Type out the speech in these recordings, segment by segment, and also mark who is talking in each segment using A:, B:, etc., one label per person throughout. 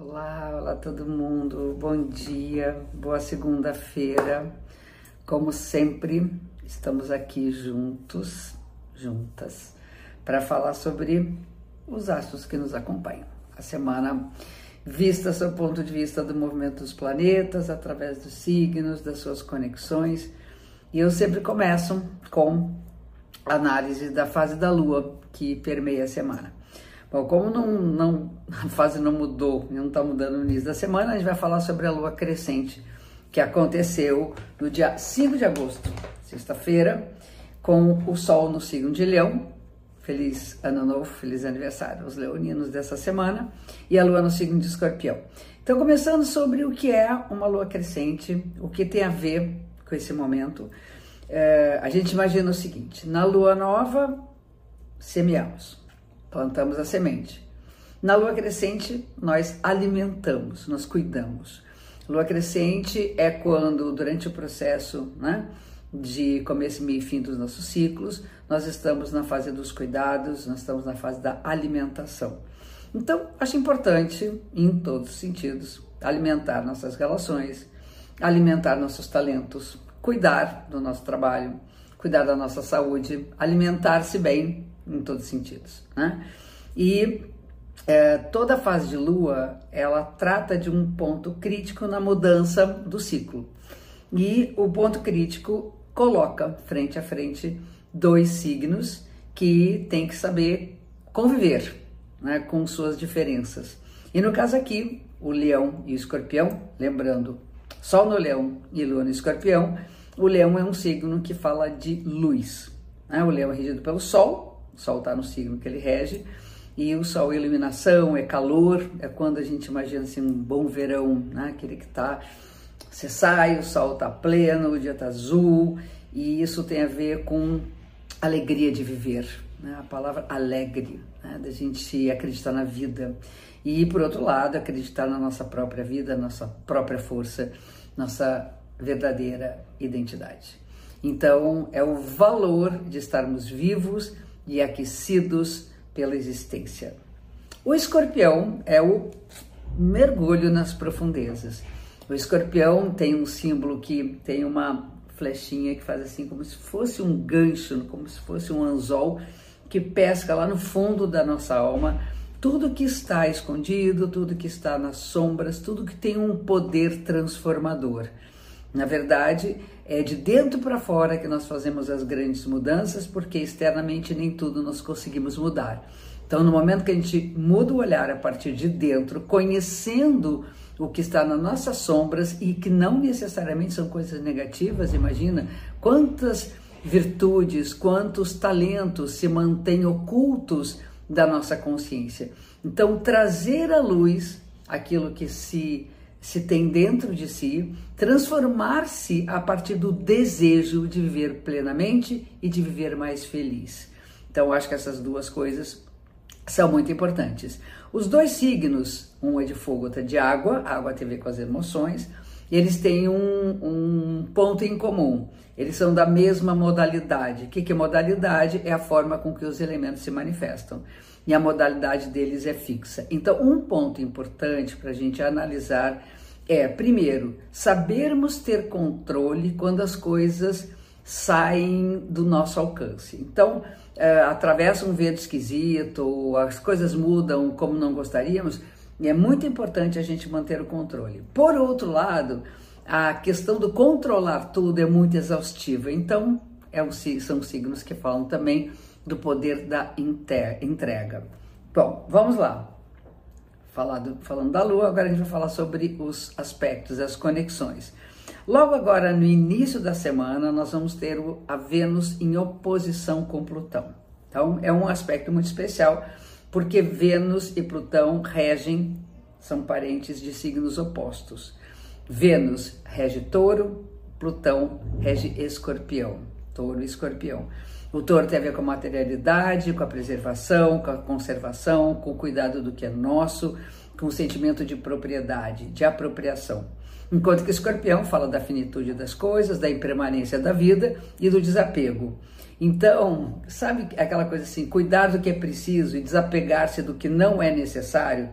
A: Olá, olá todo mundo, bom dia, boa segunda-feira. Como sempre, estamos aqui juntos, juntas, para falar sobre os astros que nos acompanham. A semana vista sob o ponto de vista do movimento dos planetas, através dos signos, das suas conexões. E eu sempre começo com análise da fase da lua que permeia a semana. Bom, como não, não, a fase não mudou não está mudando no início da semana, a gente vai falar sobre a lua crescente, que aconteceu no dia 5 de agosto, sexta-feira, com o Sol no signo de Leão. Feliz ano novo, feliz aniversário aos leoninos dessa semana, e a lua no signo de Escorpião. Então, começando sobre o que é uma lua crescente, o que tem a ver com esse momento. É, a gente imagina o seguinte: na lua nova, semeamos plantamos a semente. Na lua crescente, nós alimentamos, nós cuidamos. Lua crescente é quando, durante o processo né, de começo, meio e fim dos nossos ciclos, nós estamos na fase dos cuidados, nós estamos na fase da alimentação. Então, acho importante, em todos os sentidos, alimentar nossas relações, alimentar nossos talentos, cuidar do nosso trabalho, cuidar da nossa saúde, alimentar-se bem em todos os sentidos. Né? E é, toda fase de lua ela trata de um ponto crítico na mudança do ciclo. E o ponto crítico coloca frente a frente dois signos que tem que saber conviver né, com suas diferenças. E no caso aqui, o leão e o escorpião, lembrando, Sol no leão e lua no escorpião, o leão é um signo que fala de luz. Né? O leão é regido pelo Sol, o Sol está no signo que ele rege. E o Sol é iluminação, é calor, é quando a gente imagina assim um bom verão, né? Aquele que tá. Você sai, o sol tá pleno, o dia tá azul, e isso tem a ver com alegria de viver, né? A palavra alegre, né? Da gente acreditar na vida. E por outro lado, acreditar na nossa própria vida, nossa própria força, nossa verdadeira identidade. Então, é o valor de estarmos vivos e aquecidos pela existência. O escorpião é o mergulho nas profundezas. O escorpião tem um símbolo que tem uma flechinha que faz assim como se fosse um gancho, como se fosse um anzol que pesca lá no fundo da nossa alma tudo que está escondido, tudo que está nas sombras, tudo que tem um poder transformador. Na verdade, é de dentro para fora que nós fazemos as grandes mudanças, porque externamente nem tudo nós conseguimos mudar. Então, no momento que a gente muda o olhar a partir de dentro, conhecendo o que está nas nossas sombras e que não necessariamente são coisas negativas, imagina quantas virtudes, quantos talentos se mantêm ocultos da nossa consciência. Então, trazer à luz aquilo que se se tem dentro de si, transformar-se a partir do desejo de viver plenamente e de viver mais feliz. Então, acho que essas duas coisas são muito importantes. Os dois signos, um é de fogo, outro é de água, água tem a ver com as emoções, e eles têm um, um ponto em comum. Eles são da mesma modalidade. O que, que é modalidade? É a forma com que os elementos se manifestam. E a modalidade deles é fixa. Então, um ponto importante para a gente analisar é, primeiro, sabermos ter controle quando as coisas saem do nosso alcance. Então, é, atravessa um vento esquisito, as coisas mudam como não gostaríamos, e é muito importante a gente manter o controle. Por outro lado, a questão do controlar tudo é muito exaustiva. Então, é são signos que falam também do poder da entrega. Bom, vamos lá. Falado, falando da Lua, agora a gente vai falar sobre os aspectos, as conexões. Logo agora, no início da semana, nós vamos ter a Vênus em oposição com Plutão. Então, é um aspecto muito especial porque Vênus e Plutão regem, são parentes de signos opostos. Vênus rege touro, Plutão rege escorpião, touro e escorpião. O touro tem a ver com a materialidade, com a preservação, com a conservação, com o cuidado do que é nosso, com o sentimento de propriedade, de apropriação. Enquanto que escorpião fala da finitude das coisas, da impermanência da vida e do desapego. Então, sabe aquela coisa assim, cuidar do que é preciso e desapegar-se do que não é necessário?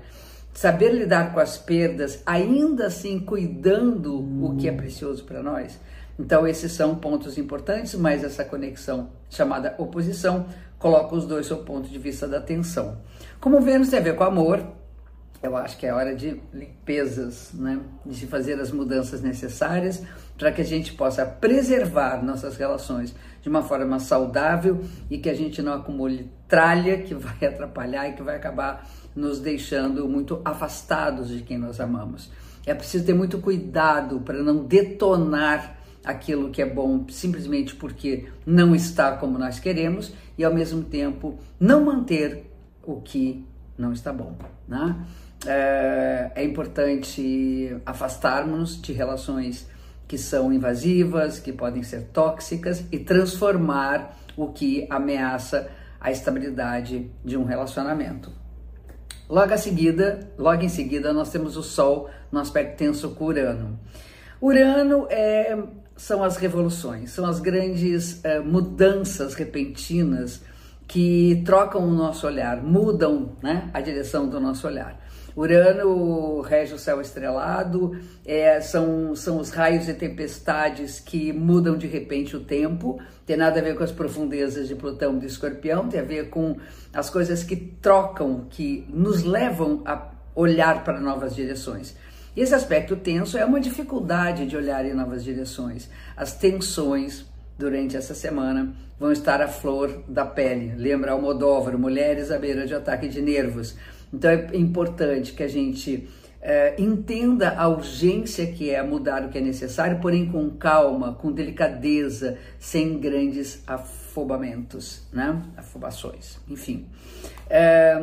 A: saber lidar com as perdas, ainda assim cuidando o que é precioso para nós. Então, esses são pontos importantes, mas essa conexão chamada oposição coloca os dois sob o ponto de vista da tensão. Como Vênus tem a ver com amor, eu acho que é hora de limpezas, né? de fazer as mudanças necessárias para que a gente possa preservar nossas relações de uma forma saudável e que a gente não acumule tralha que vai atrapalhar e que vai acabar nos deixando muito afastados de quem nós amamos. É preciso ter muito cuidado para não detonar aquilo que é bom simplesmente porque não está como nós queremos e ao mesmo tempo não manter o que não está bom. Né? É, é importante afastarmos de relações que são invasivas, que podem ser tóxicas e transformar o que ameaça a estabilidade de um relacionamento. Logo, a seguida, logo em seguida, nós temos o Sol no aspecto tenso com Urano. Urano é, são as revoluções, são as grandes é, mudanças repentinas que trocam o nosso olhar, mudam né, a direção do nosso olhar. Urano rege o céu estrelado, é, são, são os raios e tempestades que mudam de repente o tempo, tem nada a ver com as profundezas de Plutão de Escorpião, tem a ver com as coisas que trocam, que nos levam a olhar para novas direções. E esse aspecto tenso é uma dificuldade de olhar em novas direções. As tensões durante essa semana vão estar à flor da pele. Lembra Almodóvar, mulheres à beira de ataque de nervos. Então é importante que a gente é, entenda a urgência que é mudar o que é necessário, porém com calma, com delicadeza, sem grandes afobamentos, né? Afobações, enfim. É,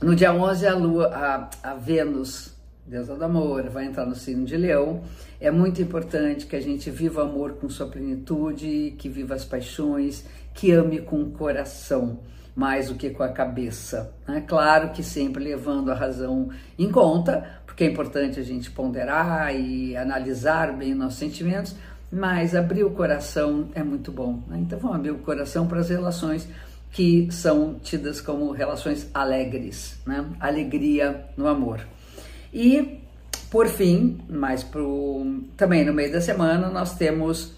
A: no dia 11, a Lua, a, a Vênus, deusa do amor, vai entrar no signo de Leão. É muito importante que a gente viva o amor com sua plenitude, que viva as paixões, que ame com o coração mais do que com a cabeça. Né? Claro que sempre levando a razão em conta, porque é importante a gente ponderar e analisar bem nossos sentimentos, mas abrir o coração é muito bom. Né? Então vamos abrir o coração para as relações que são tidas como relações alegres, né? alegria no amor. E por fim, mais pro, também no meio da semana, nós temos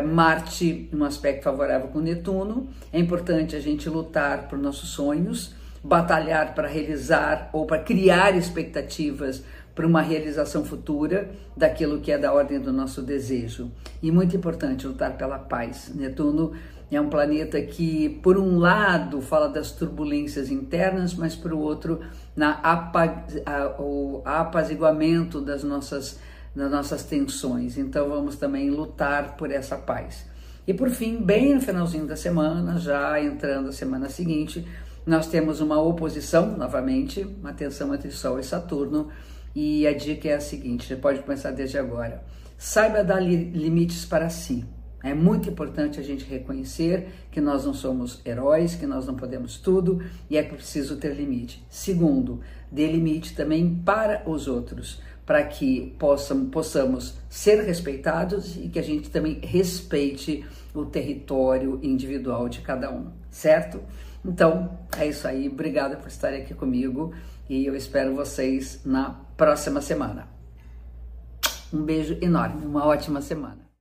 A: Marte, um aspecto favorável com Netuno. É importante a gente lutar por nossos sonhos, batalhar para realizar ou para criar expectativas para uma realização futura daquilo que é da ordem do nosso desejo. E muito importante lutar pela paz. Netuno é um planeta que, por um lado, fala das turbulências internas, mas por outro, na apaz, a, o apaziguamento das nossas nas nossas tensões. Então vamos também lutar por essa paz. E por fim, bem no finalzinho da semana, já entrando a semana seguinte, nós temos uma oposição novamente, uma tensão entre Sol e Saturno. E a dica é a seguinte: você pode começar desde agora. Saiba dar li limites para si. É muito importante a gente reconhecer que nós não somos heróis, que nós não podemos tudo e é preciso ter limite. Segundo, dê limite também para os outros para que possam, possamos ser respeitados e que a gente também respeite o território individual de cada um, certo? Então, é isso aí. Obrigada por estarem aqui comigo e eu espero vocês na próxima semana. Um beijo enorme, uma ótima semana.